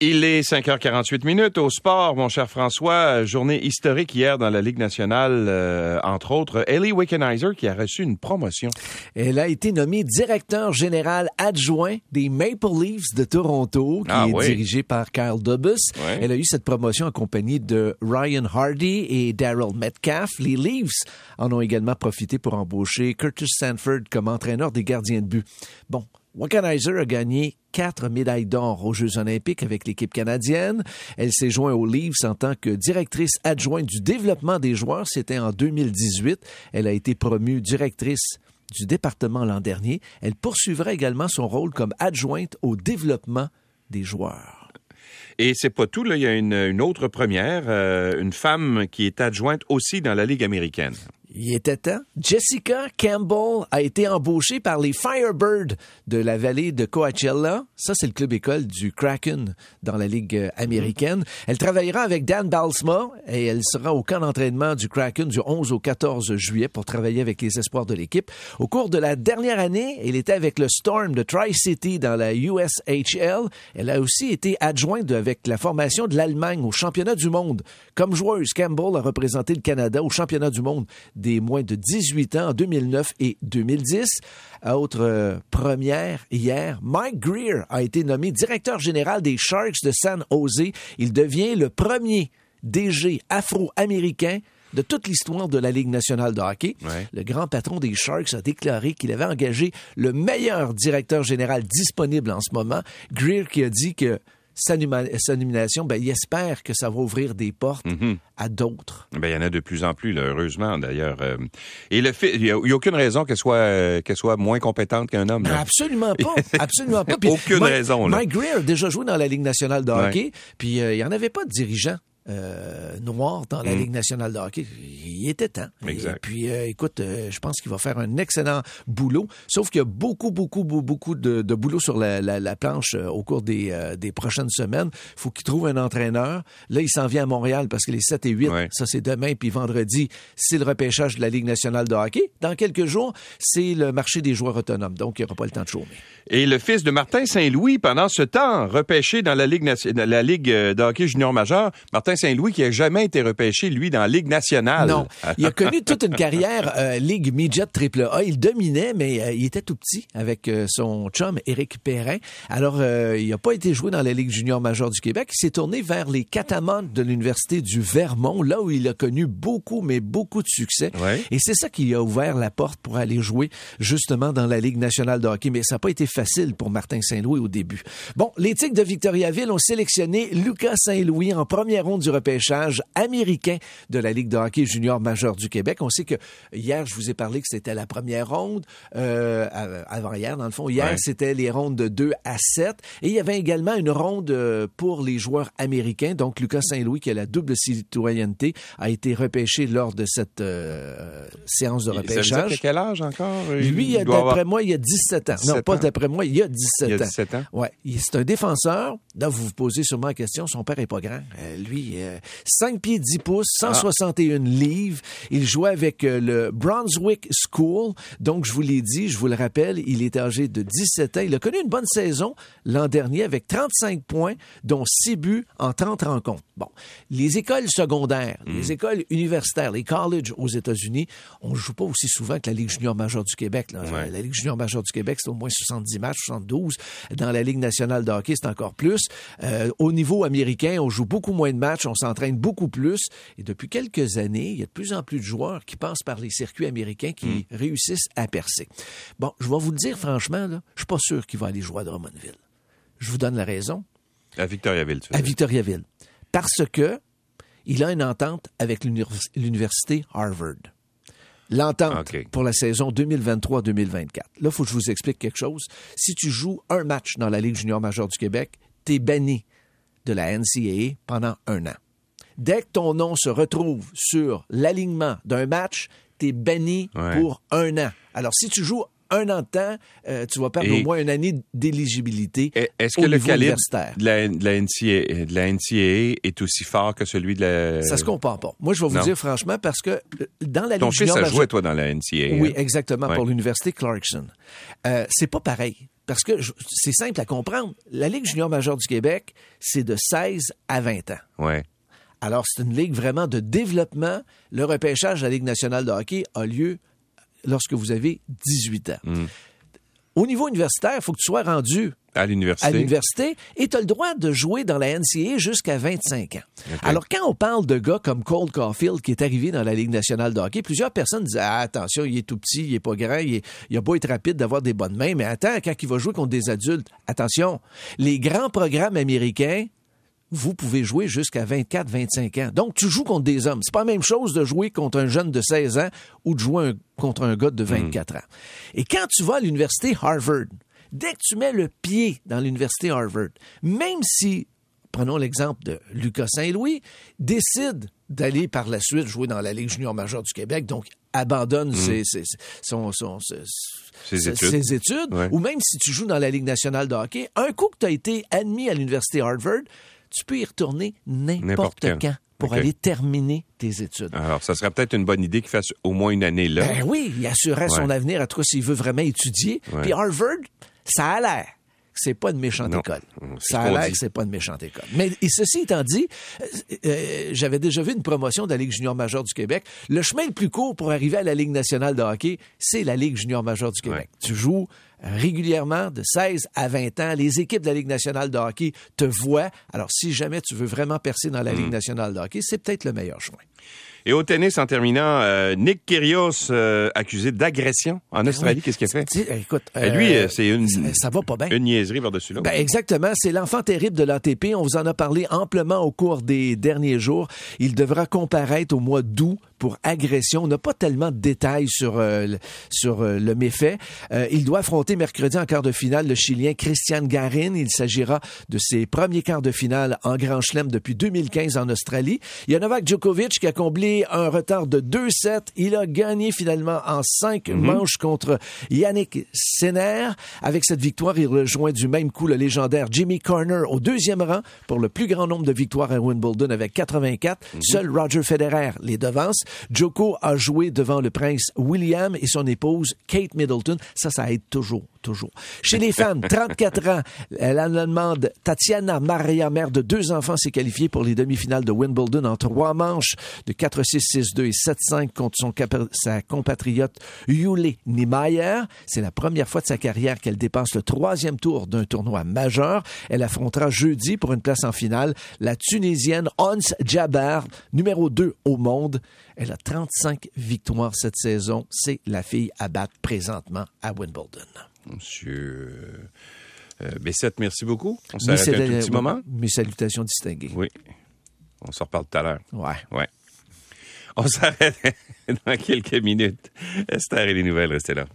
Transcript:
Il est 5h48 minutes au sport, mon cher François. Journée historique hier dans la Ligue nationale, euh, entre autres. Ellie Wickenheiser qui a reçu une promotion. Elle a été nommée directeur général adjoint des Maple Leafs de Toronto, qui Ah est oui. dirigé par Kyle Dubus. Elle a eu cette promotion accompagnée de Ryan Hardy et Daryl Metcalf. Les Leafs en ont également profité pour embaucher Curtis Sanford comme entraîneur des gardiens de but. Bon, Wickenheiser a gagné quatre médailles d'or aux Jeux olympiques avec l'équipe canadienne. Elle s'est jointe aux Leafs en tant que directrice adjointe du développement des joueurs. C'était en 2018. Elle a été promue directrice du département l'an dernier. Elle poursuivra également son rôle comme adjointe au développement des joueurs. Et c'est pas tout. Il y a une, une autre première, euh, une femme qui est adjointe aussi dans la Ligue américaine. Il était temps. Jessica Campbell a été embauchée par les Firebirds de la vallée de Coachella. Ça, c'est le club école du Kraken dans la Ligue américaine. Elle travaillera avec Dan Balsma et elle sera au camp d'entraînement du Kraken du 11 au 14 juillet pour travailler avec les espoirs de l'équipe. Au cours de la dernière année, elle était avec le Storm de Tri-City dans la USHL. Elle a aussi été adjointe avec la formation de l'Allemagne au championnat du monde. Comme joueuse, Campbell a représenté le Canada au championnat du monde des moins de 18 ans en 2009 et 2010. Autre euh, première, hier, Mike Greer a été nommé directeur général des Sharks de San Jose. Il devient le premier DG afro-américain de toute l'histoire de la Ligue nationale de hockey. Ouais. Le grand patron des Sharks a déclaré qu'il avait engagé le meilleur directeur général disponible en ce moment. Greer qui a dit que sa, nomination, ben, il espère que ça va ouvrir des portes à d'autres. Ben, il y en a de plus en plus, là, heureusement, d'ailleurs. euh. Et le il n'y a, aucune raison qu'elle soit, euh, qu'elle soit moins compétente qu'un homme. Ben, là. absolument pas. Absolument pas. Aucune Mike- raison, là. Mike Greer a déjà joué dans la Ligue nationale de Ouais. hockey, puis euh, il n'y en avait pas de dirigeant. euh, noir dans la Ligue nationale de hockey. Il était temps. Exact. Et puis, euh, écoute, euh, je pense qu'il va faire un excellent boulot. Sauf qu'il y a beaucoup, beaucoup, beaucoup, beaucoup de, de boulot sur la, la- la planche euh, au cours des, des prochaines semaines. Il faut qu'il trouve un entraîneur. Là, il s'en vient à Montréal parce que les 7 et 8, Ouais. ça c'est demain, puis vendredi, c'est le repêchage de la Ligue nationale de hockey. Dans quelques jours, c'est le marché des joueurs autonomes. Donc, il n'y aura pas le temps de chômer. Et le fils de Martin Saint-Louis, pendant ce temps, repêché dans la Ligue, la Ligue de hockey junior majeur, Martin Saint-Louis qui a jamais été repêché, lui, dans la Ligue nationale. Non. Il a connu toute une carrière euh, Ligue Midget Triple A. Il dominait, mais euh, il était tout petit avec euh, son chum Éric Perrin. Alors, euh, il n'a pas été joué dans la Ligue junior majeure du Québec. Il s'est tourné vers les Catamount de l'Université du Vermont, là où il a connu beaucoup, mais beaucoup de succès. Ouais. Et c'est ça qui lui a ouvert la porte pour aller jouer justement dans la Ligue nationale de hockey. Mais ça n'a pas été facile pour Martin Saint-Louis au début. Bon, les Tigres de Victoriaville ont sélectionné Lucas Saint-Louis en première ronde du repêchage américain de la Ligue de hockey junior majeur du Québec. On sait que hier, je vous ai parlé que c'était la première ronde. Euh, avant hier, dans le fond, hier, Ouais. c'était les rondes de 2 à 7. Et il y avait également une ronde euh, pour les joueurs américains. Donc, Lucas Saint-Louis, qui a la double citoyenneté, a été repêché lors de cette euh, séance de Ça repêchage. qu'il a quel âge encore? Lui, il d'après avoir- moi, il y a 17 ans. 17 non, pas ans. d'après moi, il y a 17 Il y a ans. 17 ans. Ouais, c'est un défenseur. Là, vous vous posez sûrement la question, son père est pas grand. Euh, lui, euh, 5 pieds 10 pouces, Ah. 161 Il jouait avec euh, le Brunswick School. Donc, je vous l'ai dit, je vous le rappelle, il est âgé de 17 ans. Il a connu une bonne saison l'an dernier avec 35 points, dont 6 buts en 30 rencontres. Bon, les écoles secondaires, Hmm. les écoles universitaires, les colleges aux États-Unis, on ne joue pas aussi souvent que la Ligue junior majeure du Québec. là. Ouais. La Ligue junior majeure du Québec, c'est au moins 70 matchs, 72. Dans la Ligue nationale de hockey, c'est encore plus. Euh, au niveau américain, on joue beaucoup moins de matchs, on s'entraîne beaucoup plus. Et depuis quelques années, il y a de plus en plus de joueurs qui passent par les circuits américains qui réussissent à percer. Bon, je vais vous le dire franchement, là, je suis pas sûr qu'il va aller jouer à Drummondville. Je vous donne la raison À Victoriaville, tu veux à. Victoriaville. Parce que il a une entente avec l'univers- l'université Harvard. L'entente pour la saison 2023-2024. Là, il faut que je vous explique quelque chose. Si tu joues un match dans la Ligue junior majeure du Québec, tu es banni de la NCAA pendant un an. Dès que ton nom se retrouve sur l'alignement d'un match, tu es banni Ouais. pour un an. Alors, si tu joues un an de temps, euh, tu vas perdre Et- au moins une année d'éligibilité. Est-ce que le calibre de la, de, la NCAA, de la NCAA est aussi fort que celui de la... Ça se compare pas. Moi, je vais vous non. dire franchement parce que euh, dans la Ton Ligue fils junior a joué, toi, dans la NCAA. Oui, hein? exactement, Ouais. pour l'Université Clarkson. Euh, c'est pas pareil. Parce que c'est simple à comprendre. La Ligue junior majeure du Québec, c'est de 16 à 20 ans. Ouais. Alors, c'est une ligue vraiment de développement. Le repêchage de la Ligue nationale de hockey a lieu lorsque vous avez 18 ans. Mm. Au niveau universitaire, il faut que tu sois rendu À à l'université. et tu as le droit de jouer dans la NCAA jusqu'à 25 ans. Alors, quand on parle de gars comme Cole Caulfield qui est arrivé dans la Ligue nationale de hockey, plusieurs personnes disent ah, attention, il est tout petit, il est pas grand, il, est- il a beau être rapide d'avoir des bonnes mains, mais attends, quand il va jouer contre des adultes, attention, les grands programmes américains vous pouvez jouer jusqu'à 24-25 ans. Donc, tu joues contre des hommes. C'est pas la même chose de jouer contre un jeune de 16 ans ou de jouer un- contre un gars de 24 ans. Et quand tu vas à l'université Harvard, dès que tu mets le pied dans l'université Harvard, même si, prenons l'exemple de Lucas Saint-Louis, décide d'aller par la suite jouer dans la Ligue junior majeure du Québec, donc abandonne ses, ses- son- son- ses- Ses ses- études. ses études, Ouais. ou même si tu joues dans la Ligue nationale de hockey, un coup que tu as été admis à l'université Harvard, tu peux y retourner N'importe quand. quand. pour aller terminer tes études. Alors, ça serait peut-être une bonne idée qu'il fasse au moins une année là. Ben oui, il assurait son Ouais. avenir, en tout cas s'il veut vraiment étudier. Ouais. Puis Harvard, ça a l'air que c'est pas une méchante Non. école. C'est Ça a l'air que c'est pas une méchante école. Mais et ceci étant dit, euh, euh, j'avais déjà vu une promotion de la Ligue junior majeure du Québec. Le chemin le plus court pour arriver à la Ligue nationale de hockey, c'est la Ligue junior majeure du Québec. Tu joues régulièrement de 16 à 20 ans. Les équipes de la Ligue nationale de hockey te voient. Alors, si jamais tu veux vraiment percer dans la Mm. Ligue nationale de hockey, c'est peut-être le meilleur chemin. Et au tennis, en terminant, euh, Nick Kyrgios euh, accusé d'agression en Australie. Qu'est-ce qu'il a fait? Sais, écoute, Ben, lui, euh, c'est une, ça, ça va pas bien. une niaiserie par-dessus l'autre. Ben, exactement. C'est l'enfant terrible de l'ATP. On vous en a parlé amplement au cours des derniers jours. Il devra comparaître au mois d'août pour agression. On n'a pas tellement de détails sur, euh, sur euh, le méfait. Euh, il doit affronter mercredi en quart de finale le Chilien Christian Garin. Il s'agira de ses premiers quarts de finale en Grand Chelem depuis 2015 en Australie. Il y a Novak Djokovic qui a comblé un retard de 2-7. Il a gagné finalement en cinq manches contre Yannick Sinner. Avec cette victoire, il rejoint du même coup le légendaire Jimmy Corner au deuxième rang pour le plus grand nombre de victoires à Wimbledon avec 84. Seul Roger Federer les devance. Joko a joué devant le prince William et son épouse Kate Middleton. Ça, ça aide toujours, toujours. Chez les femmes, 34 ans, l'Allemande Tatiana Maria, mère de deux enfants, s'est qualifiée pour les demi-finales de Wimbledon en trois manches de 4-6, 6-2 et 7-5 contre son sa compatriote Yule Niemeyer. C'est la première fois de sa carrière qu'elle dépasse le troisième tour d'un tournoi majeur. Elle affrontera jeudi pour une place en finale la Tunisienne Ons Jabbar, numéro 2 au monde. Elle a 35 victoires cette saison. C'est la fille à battre présentement à Wimbledon. Monsieur euh, Bessette, merci beaucoup. On Mes s'arrête un tout petit moment. Mes salutations distinguées. Oui. On s'en reparle tout à l'heure. Ouais. Ouais. On s'arrête dans quelques minutes. Esther et les nouvelles, restez là.